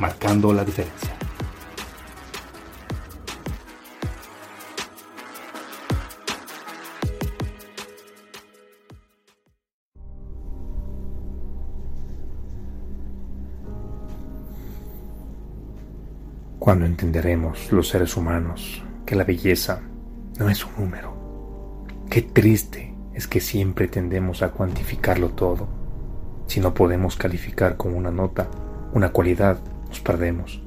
Marcando la Diferencia. Cuando entenderemos los seres humanos que la belleza no es un número, qué triste es que siempre tendemos a cuantificarlo todo si no podemos calificar con una nota, una cualidad, nos perdemos.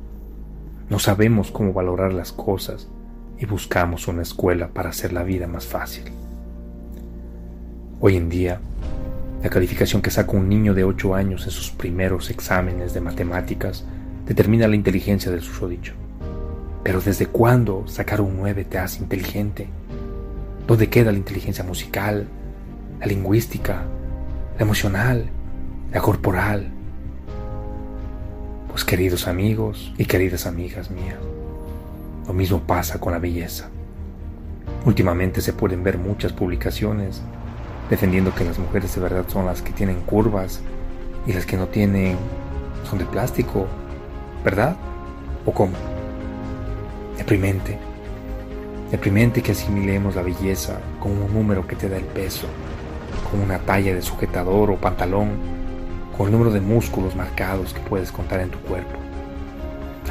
No sabemos cómo valorar las cosas y buscamos una escuela para hacer la vida más fácil. Hoy en día, la calificación que saca un niño de 8 años en sus primeros exámenes de matemáticas determina la inteligencia del susodicho. Pero ¿desde cuándo sacar un 9 te hace inteligente? ¿Dónde queda la inteligencia musical, la lingüística, la emocional la corporal. Pues queridos amigos y queridas amigas mías, lo mismo pasa con la belleza. Últimamente se pueden ver muchas publicaciones defendiendo que las mujeres de verdad son las que tienen curvas y las que no tienen son de plástico, ¿verdad? ¿O cómo? Deprimente. Deprimente que asimilemos la belleza como un número que te da el peso, como una talla de sujetador o pantalón con el número de músculos marcados que puedes contar en tu cuerpo.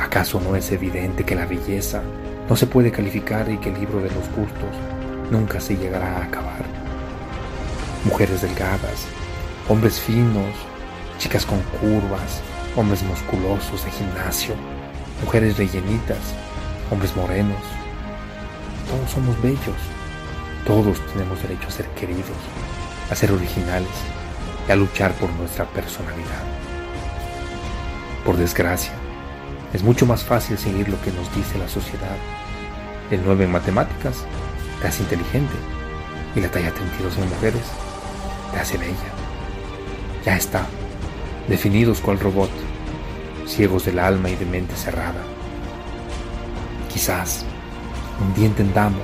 ¿Acaso no es evidente que la belleza no se puede calificar y que el libro de los gustos nunca se llegará a acabar? Mujeres delgadas, hombres finos, chicas con curvas, hombres musculosos de gimnasio, mujeres rellenitas, hombres morenos. Todos somos bellos, todos tenemos derecho a ser queridos, a ser originales y a luchar por nuestra personalidad. Por desgracia, es mucho más fácil seguir lo que nos dice la sociedad. El 9 en matemáticas te hace inteligente y la talla 32 en mujeres te hace bella. Ya está, definidos cual robot, ciegos del alma y de mente cerrada. Quizás un día entendamos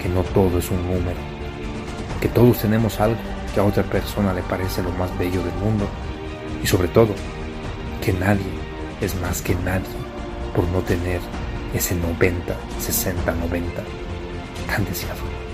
que no todo es un número, que todos tenemos algo que a otra persona le parece lo más bello del mundo y sobre todo que nadie es más que nadie por no tener ese 90, 60, 90 tan deseado.